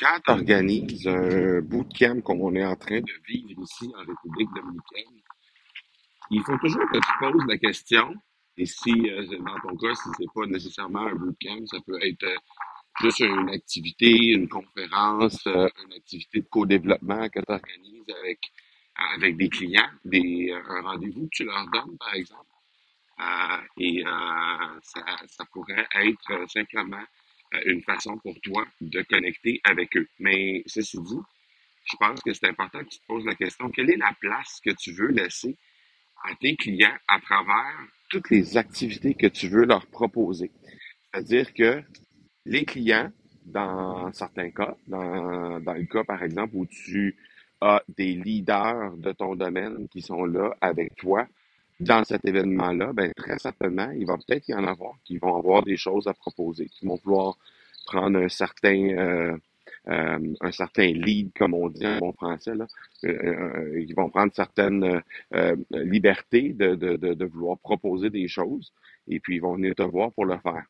quand tu organises un bootcamp comme on est en train de vivre ici en République dominicaine, il faut toujours que tu poses la question, et si, euh, dans ton cas, si c'est pas nécessairement un bootcamp, ça peut être euh, juste une activité, une conférence, euh, une activité de co-développement que tu organises avec, avec des clients, des, un rendez-vous que tu leur donnes, par exemple. et ça, ça pourrait être simplement une façon pour toi de connecter avec eux. Mais ceci dit, je pense que c'est important que tu te poses la question, quelle est la place que tu veux laisser à tes clients à travers toutes les activités que tu veux leur proposer? C'est-à-dire que les clients, dans certains cas, dans, dans le cas par exemple où tu as des leaders de ton domaine qui sont là avec toi dans cet événement-là, ben très certainement, il va peut-être y en avoir qui vont avoir des choses à proposer, qui vont vouloir prendre un certain euh, euh, un certain lead, comme on dit en bon français. Là. Euh, euh, ils vont prendre certaines libertés de, de, de, de, vouloir proposer des choses et puis ils vont venir te voir pour le faire.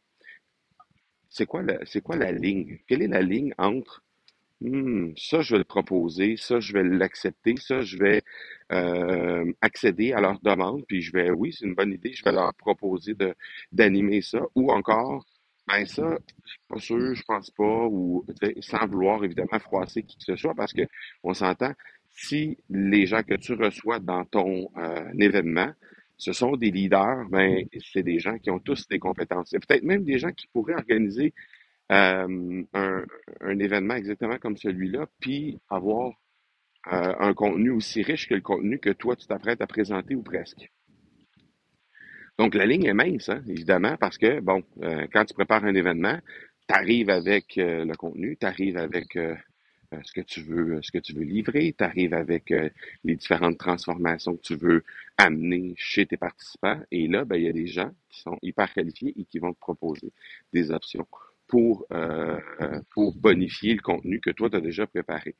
C'est quoi, la, c'est quoi la ligne? Quelle est la ligne entre hmm, ça, je vais le proposer, ça, je vais l'accepter, ça, je vais euh, accéder à leur demande, puis je vais, oui, c'est une bonne idée, je vais leur proposer d'animer ça, ou encore, ben ça, je suis pas sûr, je pense pas, ou sans vouloir évidemment froisser qui que ce soit, parce que on s'entend, si les gens que tu reçois dans ton euh, événement, ce sont des leaders, ben c'est des gens qui ont tous des compétences. C'est peut-être même des gens qui pourraient organiser euh, un, un, événement exactement comme celui-là, puis avoir euh, un contenu aussi riche que le contenu que toi tu t'apprêtes à présenter ou presque. Donc, la ligne est mince, hein, évidemment, parce que, bon, euh, quand tu prépares un événement, tu arrives avec euh, le contenu, tu arrives avec euh, ce que tu veux, ce que tu veux livrer, tu arrives avec les différentes transformations que tu veux amener chez tes participants. Et là, ben, il y a des gens qui sont hyper qualifiés et qui vont te proposer des options pour, pour bonifier le contenu que toi, tu as déjà préparé.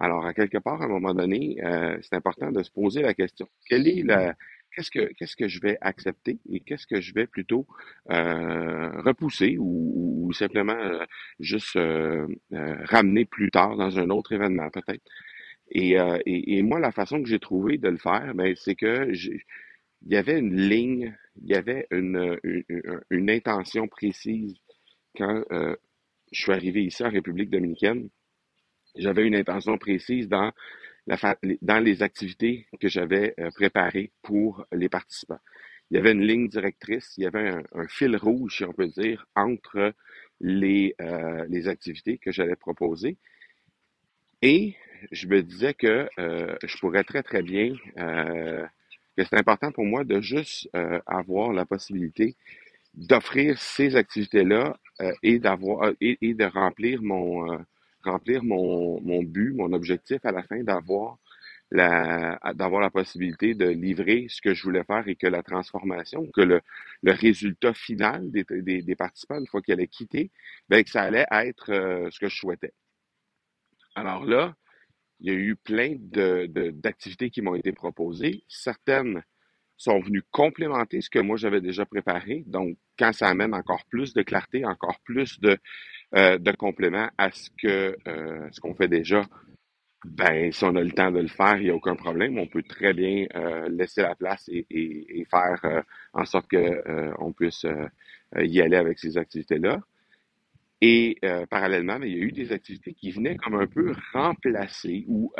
Alors, à quelque part, à un moment donné, c'est important de se poser la question. Quelle est la, qu'est-ce que qu'est-ce que je vais accepter et qu'est-ce que je vais plutôt euh, repousser ou, ou simplement euh, juste euh, euh, ramener plus tard dans un autre événement peut-être. Et, et, et, moi, la façon que j'ai trouvé de le faire, ben, c'est que il y avait une ligne, il y avait une, une, une intention précise quand je suis arrivé ici en République dominicaine. J'avais une intention précise dans les activités que j'avais euh, préparées pour les participants. Il y avait une ligne directrice, il y avait un, fil rouge, si on peut dire, entre les, euh, les activités que j'allais proposer. Et je me disais que euh, je pourrais très, très bien, que c'est important pour moi de juste avoir la possibilité d'offrir ces activités-là et d'avoir et, et, de remplir mon remplir mon, mon but, mon objectif à la fin, d'avoir la, d'avoir la possibilité de livrer ce que je voulais faire et que la transformation, que le, le résultat final des, des, des participants, une fois qu'ils allaient quitter, ben, que ça allait être euh, ce que je souhaitais. Alors là, il y a eu plein de, de, d'activités qui m'ont été proposées. Certaines sont venues complémenter ce que moi j'avais déjà préparé. Donc, quand ça amène encore plus de clarté, encore plus de, euh, de complément à ce que euh, ce qu'on fait déjà, ben si on a le temps de le faire, il n'y a aucun problème. On peut très bien euh, laisser la place et, faire en sorte que on puisse y aller avec ces activités-là. Et parallèlement, ben, il y a eu des activités qui venaient comme un peu remplacer ou,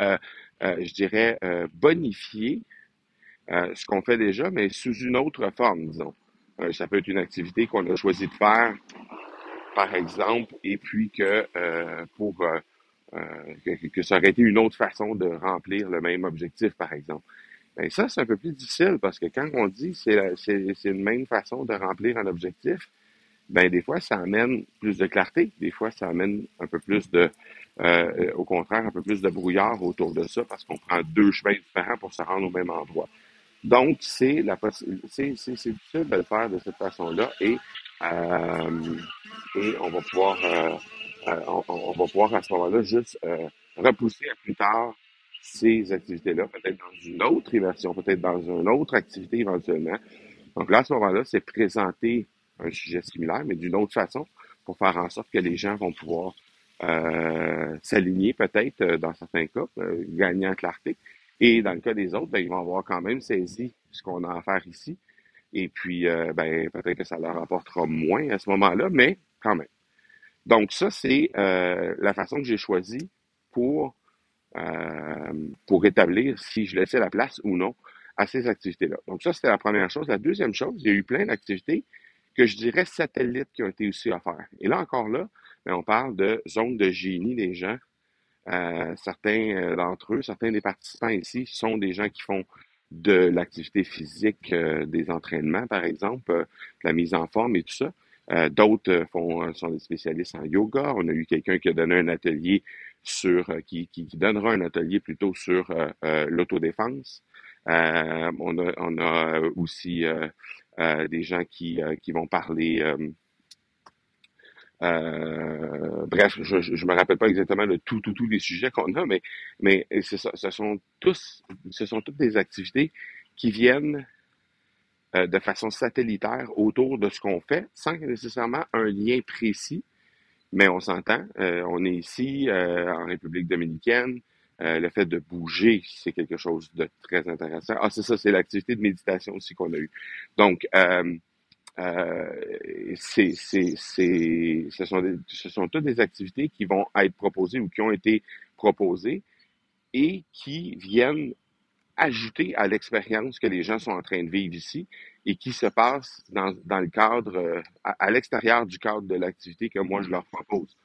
je dirais, bonifier ce qu'on fait déjà, mais sous une autre forme, disons. ça peut être une activité qu'on a choisi de faire par exemple, et puis que euh, pour euh, euh, que, ça aurait été une autre façon de remplir le même objectif, par exemple. Ben ça, c'est un peu plus difficile parce que quand on dit c'est c'est une même façon de remplir un objectif, ben des fois ça amène plus de clarté, des fois ça amène un peu plus de, euh, au contraire, un peu plus de brouillard autour de ça parce qu'on prend deux chemins différents pour se rendre au même endroit. Donc c'est la c'est difficile de le faire de cette façon-là et euh, et on va pouvoir, euh, euh, on, va pouvoir à ce moment-là juste repousser à plus tard ces activités-là, peut-être dans une autre version, peut-être dans une autre activité éventuellement. Donc là, à ce moment-là, c'est présenter un sujet similaire, mais d'une autre façon, pour faire en sorte que les gens vont pouvoir euh, s'aligner peut-être euh, dans certains cas, euh, gagner en clarté. Et dans le cas des autres, ben, ils vont avoir quand même saisi ce qu'on a à faire ici. Et puis, euh, ben, peut-être que ça leur apportera moins à ce moment-là, mais quand même. Donc, ça, c'est euh, la façon que j'ai choisie pour, euh, pour établir si je laissais la place ou non à ces activités-là. Donc, ça, c'était la première chose. La deuxième chose, il y a eu plein d'activités que je dirais satellites qui ont été aussi offerts. Et là, encore là, ben, on parle de zones de génie des gens. Certains euh, d'entre eux, certains des participants ici sont des gens qui font de l'activité physique, euh, des entraînements, par exemple, euh, la mise en forme et tout ça. D'autres font sont des spécialistes en yoga. On a eu quelqu'un qui a donné un atelier sur qui, donnera un atelier plutôt sur l'autodéfense. On, a, on a aussi des gens qui, qui vont parler. Euh, euh, bref, je, je me rappelle pas exactement de tout, tout, tous les sujets qu'on a, mais, mais ce sont tous, ce sont toutes des activités qui viennent euh, de façon satellitaire autour de ce qu'on fait, sans nécessairement un lien précis, mais on s'entend. euh, on est ici euh, en République dominicaine. euh, le fait de bouger, c'est quelque chose de très intéressant. Ah, c'est ça, c'est l'activité de méditation aussi qu'on a eue. Donc, euh, ce, sont toutes des activités qui vont être proposées ou qui ont été proposées et qui viennent ajouter à l'expérience que les gens sont en train de vivre ici et qui se passe dans, dans le cadre, euh, à, l'extérieur du cadre de l'activité que moi je leur propose.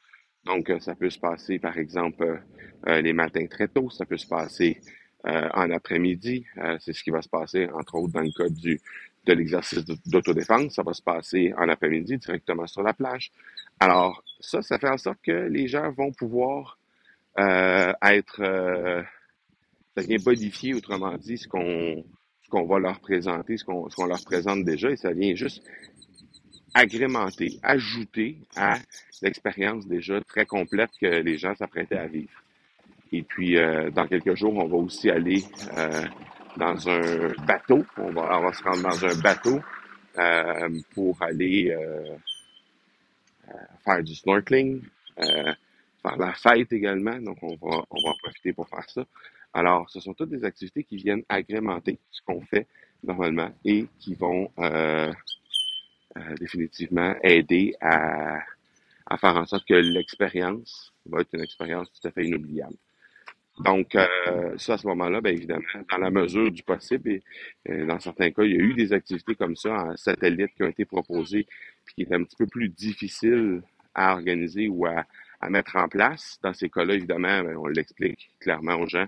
Donc, euh, ça peut se passer, par exemple, les matins très tôt, ça peut se passer en après-midi, c'est ce qui va se passer, entre autres, dans le cas du, de l'exercice d'autodéfense, ça va se passer en après-midi directement sur la plage. Alors, ça, ça fait en sorte que les gens vont pouvoir euh, être, euh, ça vient bonifier, autrement dit, ce qu'on ce qu'on va leur présenter, ce qu'on qu'on leur présente déjà, et ça vient juste agrémenter, ajouter à l'expérience déjà très complète que les gens s'apprêtaient à vivre. Et puis, euh, dans quelques jours, on va aussi aller euh, dans un bateau. On va, on va se rendre dans un bateau euh, pour aller euh, faire du snorkeling, euh, faire la fête également. Donc, on va, on va en profiter pour faire ça. Alors, ce sont toutes des activités qui viennent agrémenter ce qu'on fait normalement et qui vont euh, euh, définitivement aider à, à faire en sorte que l'expérience va être une expérience tout à fait inoubliable. Donc, euh, ça, à ce moment-là, bien évidemment, dans la mesure du possible, et euh, dans certains cas, il y a eu des activités comme ça en satellite qui ont été proposées, puis qui étaient un petit peu plus difficiles à organiser ou à, à mettre en place. Dans ces cas-là, évidemment, ben, on l'explique clairement aux gens,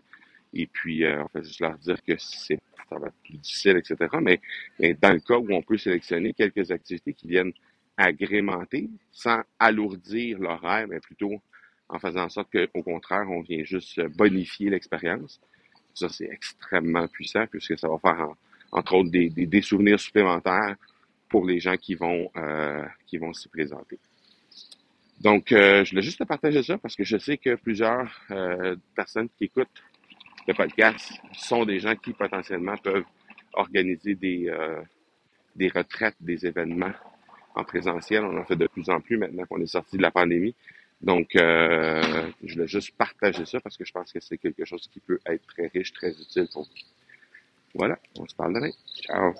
et puis euh, on fait juste leur dire que c'est ça va être plus difficile, etc. Mais, mais dans le cas où on peut sélectionner quelques activités qui viennent agrémenter sans alourdir l'horaire, mais plutôt en faisant en sorte qu'au contraire, on vient juste bonifier l'expérience. Ça, c'est extrêmement puissant puisque ça va faire, en- entre autres, des, souvenirs supplémentaires pour les gens qui vont, euh, vont s'y présenter. Donc, euh, je voulais juste te partager ça parce que je sais que plusieurs euh, personnes qui écoutent le podcast sont des gens qui potentiellement peuvent organiser des, euh, des retraites, des événements en présentiel. On en fait de plus en plus maintenant qu'on est sorti de la pandémie. Donc, euh, je voulais juste partager ça parce que je pense que c'est quelque chose qui peut être très riche, très utile pour vous. Voilà, on se parle demain. Ciao!